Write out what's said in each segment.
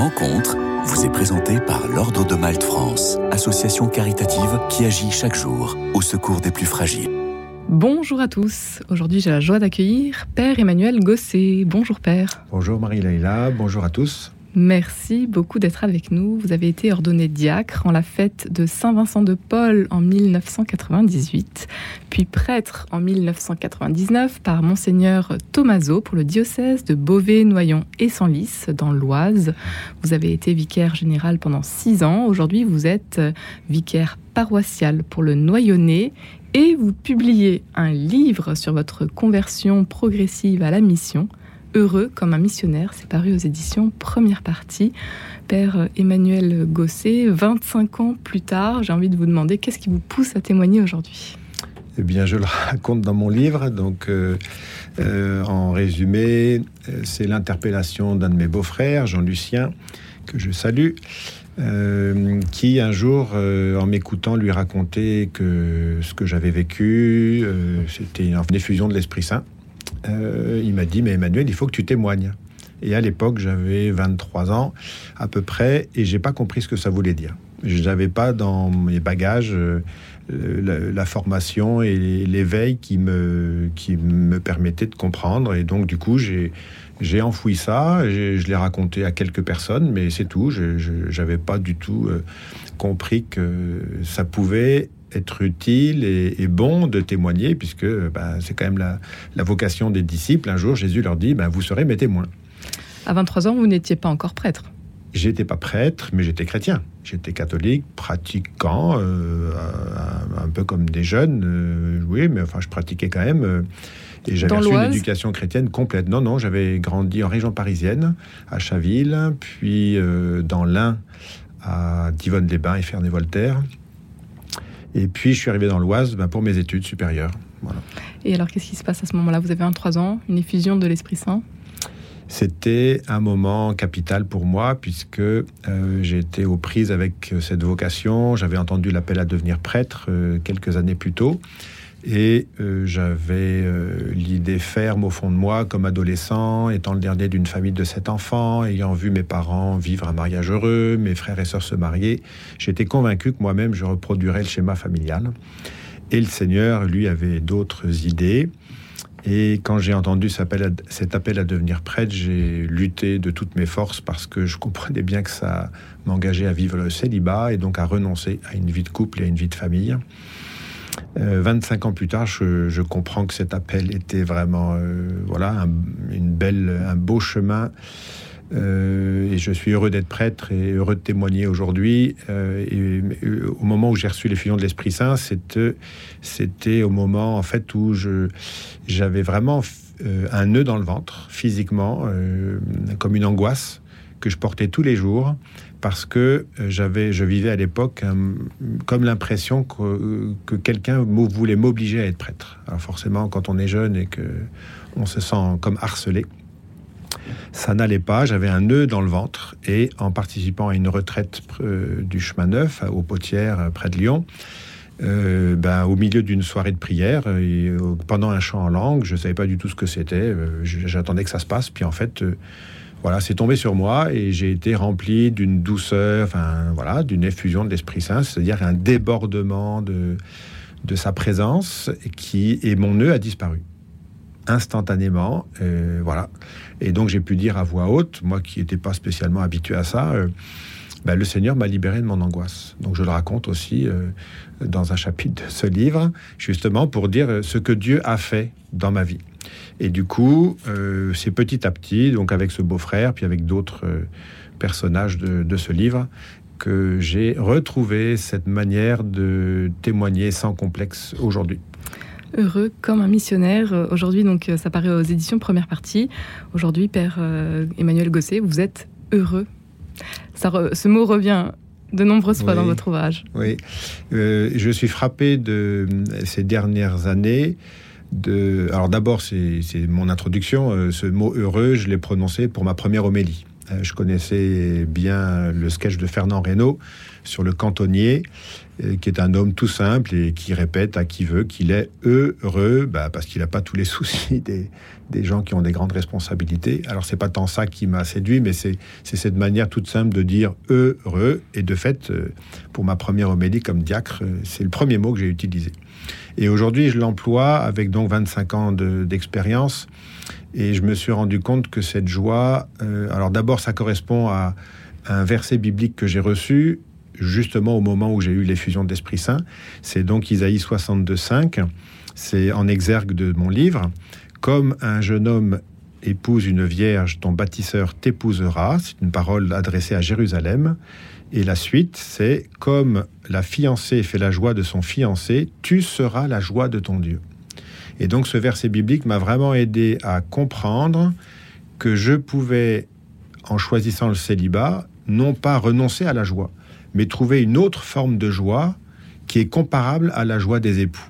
rencontre vous est présentée par l'Ordre de Malte France, association caritative qui agit chaque jour au secours des plus fragiles. Bonjour à tous. Aujourd'hui, j'ai la joie d'accueillir Père Emmanuel Gosset. Bonjour Père. Bonjour Marie-Laïla, bonjour à tous. Merci beaucoup d'être avec nous. Vous avez été ordonné diacre en la fête de Saint-Vincent de Paul en 1998, puis prêtre en 1999 par Monseigneur Tomaso pour le diocèse de Beauvais, Noyon et Senlis dans l'Oise. Vous avez été vicaire général pendant six ans. Aujourd'hui, vous êtes vicaire paroissial pour le Noyonnais et vous publiez un livre sur votre conversion progressive à la mission Heureux comme un missionnaire. C'est paru aux éditions Première Partie. Père Emmanuel Gosset, 25 ans plus tard, j'ai envie de vous demander qu'est-ce qui vous pousse à témoigner aujourd'hui? Eh bien, je le raconte dans mon livre. Donc, euh, euh, en résumé, euh, c'est l'interpellation d'un de mes beaux-frères, Jean-Lucien, que je salue. qui un jour, en m'écoutant, lui racontait que ce que j'avais vécu, c'était une effusion de l'Esprit Saint. Euh, il m'a dit, mais Emmanuel, il faut que tu témoignes. Et à l'époque, j'avais 23 ans à peu près, et j'ai pas compris ce que ça voulait dire. Je n'avais pas dans mes bagages euh, la, formation et l'éveil qui me, qui me permettait de comprendre. Et donc, du coup, j'ai, j'ai enfoui ça, je l'ai raconté à quelques personnes, mais c'est tout. Je n'avais pas du tout euh, compris que ça pouvait être utile et, bon de témoigner, puisque bah, c'est quand même la, vocation des disciples. Un jour, Jésus leur dit, bah, vous serez mes témoins. À 23 ans, vous n'étiez pas encore prêtre J'étais pas prêtre, mais j'étais chrétien. J'étais catholique, pratiquant, euh, un, peu comme des jeunes, euh, oui, mais enfin, je pratiquais quand même. Euh, et j'avais reçu une éducation chrétienne complète. Non, non, j'avais grandi en région parisienne, à Chaville, puis dans l'Ain, à Divonne-les-Bains et Ferney-Voltaire. Et puis, je suis arrivé dans l'Oise ben, pour mes études supérieures. Et alors, qu'est-ce qui se passe à ce moment-là? Vous avez 23 ans, une effusion de l'Esprit Saint? C'était un moment capital pour moi puisque euh, j'étais aux prises avec cette vocation. J'avais entendu l'appel à devenir prêtre euh, quelques années plus tôt. Et euh, j'avais euh, l'idée ferme au fond de moi, comme adolescent, étant le dernier d'une famille de sept enfants, ayant vu mes parents vivre un mariage heureux, mes frères et sœurs se marier, j'étais convaincu que moi-même je reproduirais le schéma familial. Et le Seigneur, lui, avait d'autres idées. Et quand j'ai entendu cet appel, à, cet appel à devenir prêtre, j'ai lutté de toutes mes forces parce que je comprenais bien que ça m'engageait à vivre le célibat et donc à renoncer à une vie de couple et à une vie de famille. 25 euh, ans plus tard, je, comprends que cet appel était vraiment euh, voilà un, une belle, un beau chemin. Euh, et je suis heureux d'être prêtre et heureux de témoigner aujourd'hui. au moment où j'ai reçu les l'effusion de l'Esprit Saint, c'était, au moment en fait où j'avais vraiment un nœud dans le ventre, physiquement, comme une angoisse que je portais tous les jours parce que euh, j'avais, je vivais à l'époque comme l'impression que, que quelqu'un voulait m'obliger à être prêtre. Alors forcément, quand on est jeune et que on se sent comme harcelé, ça n'allait pas. J'avais un nœud dans le ventre et en participant à une retraite euh, du chemin neuf aux Potières euh, près de Lyon. ben, au milieu d'une soirée de prière, et, pendant un chant en langue, je ne savais pas du tout ce que c'était. J'attendais que ça se passe, puis en fait, voilà, c'est tombé sur moi et j'ai été rempli d'une douceur, enfin voilà, d'une effusion de l'Esprit Saint, c'est-à-dire un débordement de, de sa présence qui et mon nœud a disparu instantanément, euh, voilà. Et donc j'ai pu dire à voix haute, moi qui n'étais pas spécialement habitué à ça. Euh, ben, le Seigneur m'a libéré de mon angoisse. Donc je le raconte aussi euh, dans un chapitre de ce livre, justement pour dire ce que Dieu a fait dans ma vie. Et du coup, euh, c'est petit à petit, donc avec ce beau-frère, puis avec d'autres euh, personnages de, ce livre, que j'ai retrouvé cette manière de témoigner sans complexe aujourd'hui. Heureux comme un missionnaire. Aujourd'hui, donc, ça paraît aux éditions première partie. Aujourd'hui, Père Emmanuel Gosset, vous êtes heureux ce mot revient de nombreuses fois dans votre ouvrage. Oui, euh, je suis frappé de ces dernières années. Alors d'abord, c'est mon introduction. Euh, ce mot heureux, je l'ai prononcé pour ma première homélie. je connaissais bien le sketch de Fernand Reynaud sur le cantonnier, qui est un homme tout simple et qui répète à qui veut qu'il est heureux, bah, parce qu'il n'a pas tous les soucis des, des, gens qui ont des grandes responsabilités. Alors c'est pas tant ça qui m'a séduit, mais c'est cette manière toute simple de dire heureux. Et de fait, pour ma première homélie comme diacre, c'est le premier mot que j'ai utilisé. Et aujourd'hui, je l'emploie avec donc 25 ans d'expérience. et je me suis rendu compte que cette joie, euh, alors d'abord, ça correspond à un verset biblique que j'ai reçu justement au moment où j'ai eu l'effusion de l'Esprit Saint. C'est donc Isaïe 62,5. C'est en exergue de mon livre. Comme un jeune homme épouse une vierge, ton bâtisseur t'épousera. C'est une parole adressée à Jérusalem. Et la suite, c'est comme la fiancée fait la joie de son fiancé, tu seras la joie de ton Dieu. Et donc ce verset biblique m'a vraiment aidé à comprendre que je pouvais, en choisissant le célibat, non pas renoncer à la joie, mais trouver une autre forme de joie qui est comparable à la joie des époux.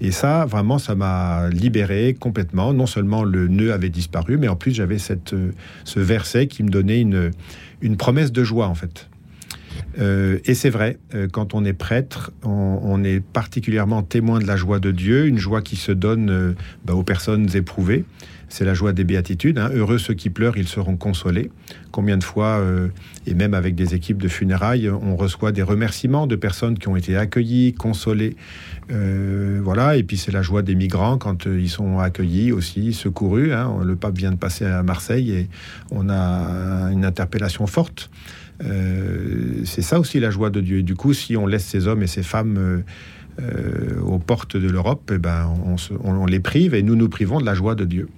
Et ça, vraiment, ça m'a libéré complètement. Non seulement le nœud avait disparu, mais en plus j'avais cette, ce verset qui me donnait une, une promesse de joie, en fait. Euh, et c'est vrai, euh, quand on est prêtre, on, est particulièrement témoin de la joie de Dieu, une joie qui se donne euh, bah, aux personnes éprouvées. C'est la joie des béatitudes. Hein. Heureux ceux qui pleurent, ils seront consolés. Combien de fois, et même avec des équipes de funérailles, on reçoit des remerciements de personnes qui ont été accueillies, consolées. voilà. Et puis c'est la joie des migrants quand ils sont accueillis aussi, secourus. Hein. Le pape vient de passer à Marseille et on a une interpellation forte. Euh, c'est ça aussi la joie de Dieu. Et du coup, si on laisse ces hommes et ces femmes euh, euh, aux portes de l'Europe, eh ben, on, les prive et nous nous privons de la joie de Dieu.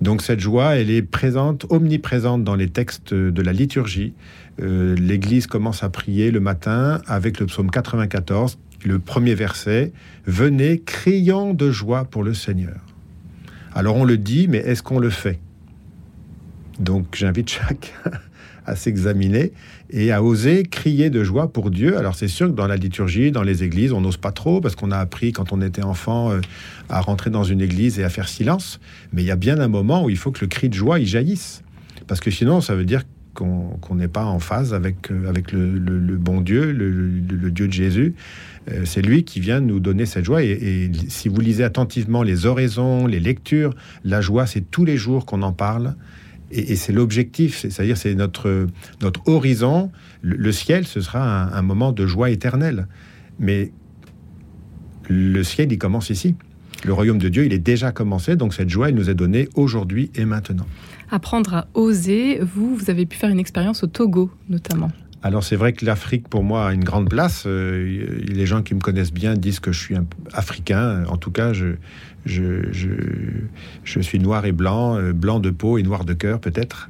Donc cette joie, elle est présente, omniprésente dans les textes de la liturgie. L'Église commence à prier le matin avec le psaume 94, le premier verset, Venez criant de joie pour le Seigneur. Alors on le dit, mais est-ce qu'on le fait? Donc j'invite chacun à s'examiner et à oser crier de joie pour Dieu. Alors c'est sûr que dans la liturgie, dans les églises, on n'ose pas trop parce qu'on a appris quand on était enfant euh, à rentrer dans une église et à faire silence. Mais il y a bien un moment où il faut que le cri de joie y jaillisse. Parce que sinon, ça veut dire qu'on n'est pas en phase avec, euh, avec le, bon Dieu, le, Dieu de Jésus. Euh, c'est lui qui vient nous donner cette joie. Et, et, si vous lisez attentivement les oraisons, les lectures, la joie, c'est tous les jours qu'on en parle et, c'est l'objectif, c'est-à-dire c'est notre, notre horizon. Le, ciel, ce sera un, moment de joie éternelle. Mais le ciel, il commence ici. Le royaume de Dieu, il est déjà commencé, donc cette joie, elle nous est donnée aujourd'hui et maintenant. Apprendre à oser, vous, vous avez pu faire une expérience au Togo, notamment. Alors c'est vrai que l'Afrique pour moi a une grande place. Euh, les gens qui me connaissent bien disent que je suis un africain. En tout cas, je, suis noir et blanc, euh, blanc de peau et noir de cœur peut-être.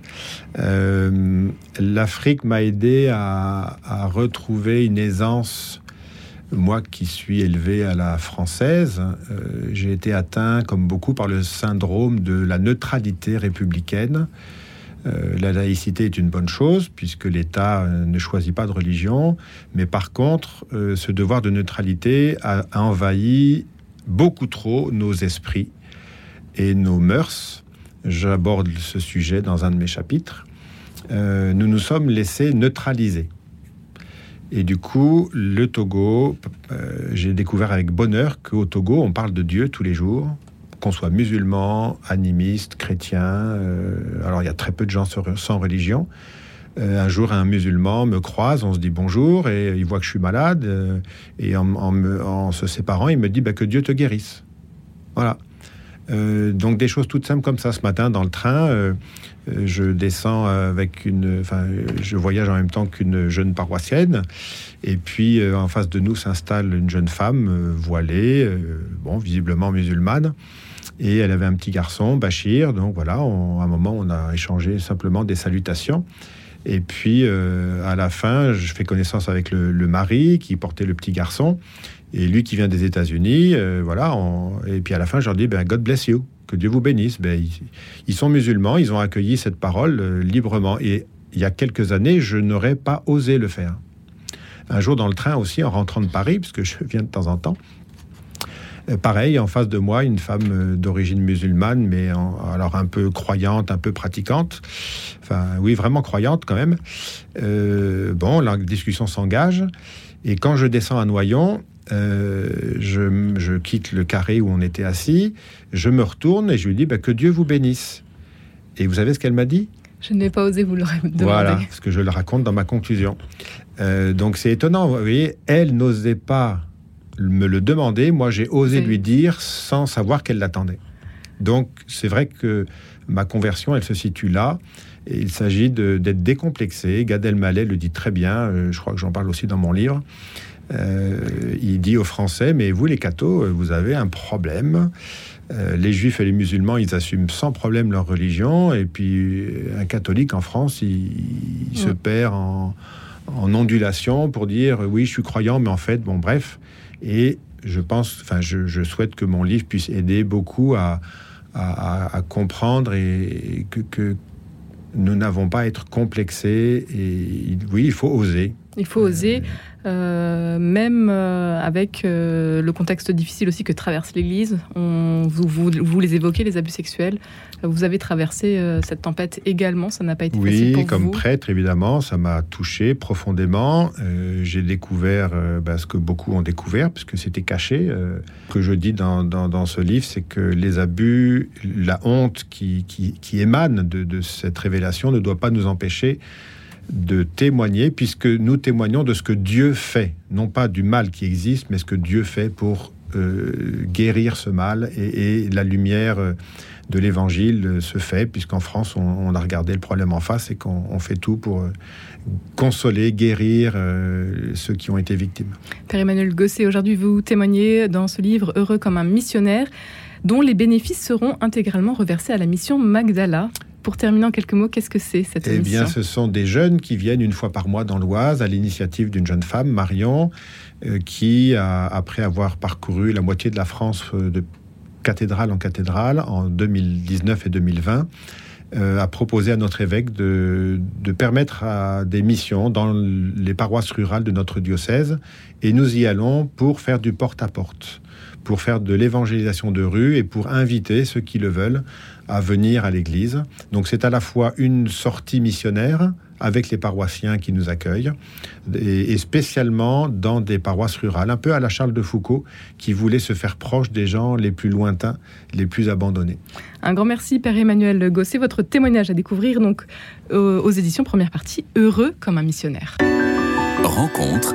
Euh, L'Afrique m'a aidé à, retrouver une aisance. Moi qui suis élevé à la française, j'ai été atteint, comme beaucoup, par le syndrome de la neutralité républicaine. Euh, la laïcité est une bonne chose puisque l'État euh, ne choisit pas de religion, mais par contre, euh, ce devoir de neutralité a, envahi beaucoup trop nos esprits et nos mœurs. J'aborde ce sujet dans un de mes chapitres. nous nous sommes laissés neutraliser. Et du coup, le Togo, j'ai découvert avec bonheur qu'au Togo, on parle de Dieu tous les jours, qu'on soit musulman, animiste, chrétien. Euh, alors il y a très peu de gens sans religion. Euh, un jour, un musulman me croise, on se dit bonjour, et il voit que je suis malade, euh, et en, se séparant, il me dit bah, que Dieu te guérisse. Voilà. donc des choses toutes simples comme ça. Ce matin, dans le train, je descends avec une, enfin, je voyage en même temps qu'une jeune paroissienne, et puis en face de nous s'installe une jeune femme voilée, bon, visiblement musulmane. Et elle avait un petit garçon, Bachir. Donc voilà, à un moment, on a échangé simplement des salutations. Et puis, euh, à la fin, je fais connaissance avec le, mari qui portait le petit garçon. Et lui qui vient des États-Unis, euh, voilà. Et puis à la fin, je leur dis, ben, God bless you, que Dieu vous bénisse. Ben, ils, sont musulmans, ils ont accueilli cette parole euh, librement. Et il y a quelques années, je n'aurais pas osé le faire. Un jour dans le train aussi, en rentrant de Paris, puisque je viens de temps en temps, pareil, en face de moi, une femme euh, d'origine musulmane, mais alors un peu croyante, un peu pratiquante. Enfin, oui, vraiment croyante quand même. bon, la discussion s'engage. Et quand je descends à Noyon, je, quitte le carré où on était assis, je me retourne et je lui dis bah, que Dieu vous bénisse. Et vous savez ce qu'elle m'a dit? Je n'ai pas osé vous le demander. Voilà, ce que je le raconte dans ma conclusion. donc c'est étonnant, vous voyez, elle n'osait pas me le demander, moi j'ai osé lui dire sans savoir qu'elle l'attendait. Donc c'est vrai que ma conversion, elle se situe là. Et il s'agit d'être décomplexé. Gad Elmaleh le dit très bien, euh, je crois que j'en parle aussi dans mon livre. Euh, il dit aux Français, mais vous les cathos, euh, vous avez un problème. les juifs et les musulmans, ils assument sans problème leur religion. Et puis un catholique en France, il, se perd en, en ondulation pour dire oui, je suis croyant, mais en fait, bon, bref. Et je pense, enfin, je, souhaite que mon livre puisse aider beaucoup à, comprendre et, que, nous n'avons pas à être complexés. Et oui, il faut oser. Il faut oser. Euh, même euh, avec euh, le contexte difficile aussi que traverse l'Église. Vous, vous, les évoquez, les abus sexuels. Vous avez traversé cette tempête également, ça n'a pas été facile pour vous Oui, comme prêtre, évidemment, ça m'a touché profondément. J'ai découvert bah, ce que beaucoup ont découvert, puisque c'était caché. ce que je dis dans, dans, ce livre, c'est que les abus, la honte qui, qui, qui émane de, de cette révélation ne doit pas nous empêcher de témoigner, puisque nous témoignons de ce que Dieu fait, non pas du mal qui existe, mais ce que Dieu fait pour euh, guérir ce mal et, la lumière euh, de l'évangile euh, se fait, puisqu'en France, on, a regardé le problème en face et qu'on fait tout pour consoler, guérir ceux qui ont été victimes. Père Emmanuel Gosset, aujourd'hui, vous témoignez dans ce livre Heureux comme un missionnaire, dont les bénéfices seront intégralement reversés à la mission Magdala. Pour terminer en quelques mots, qu'est-ce que c'est cette Eh bien, ce sont des jeunes qui viennent une fois par mois dans l'Oise à l'initiative d'une jeune femme, Marion, euh, qui, après avoir parcouru la moitié de la France euh, de cathédrale en cathédrale en 2019 et 2020, euh, a proposé à notre évêque de, de, permettre à des missions dans les paroisses rurales de notre diocèse. Et nous y allons pour faire du porte-à-porte, pour faire de l'évangélisation de rue et pour inviter ceux qui le veulent à venir à l'église. Donc c'est à la fois une sortie missionnaire avec les paroissiens qui nous accueillent, et, spécialement dans des paroisses rurales, un peu à la Charles de Foucault, qui voulait se faire proche des gens les plus lointains, les plus abandonnés. Un grand merci, Père Emmanuel Gosset. Votre témoignage à découvrir donc aux éditions première partie, Heureux comme un missionnaire. Rencontre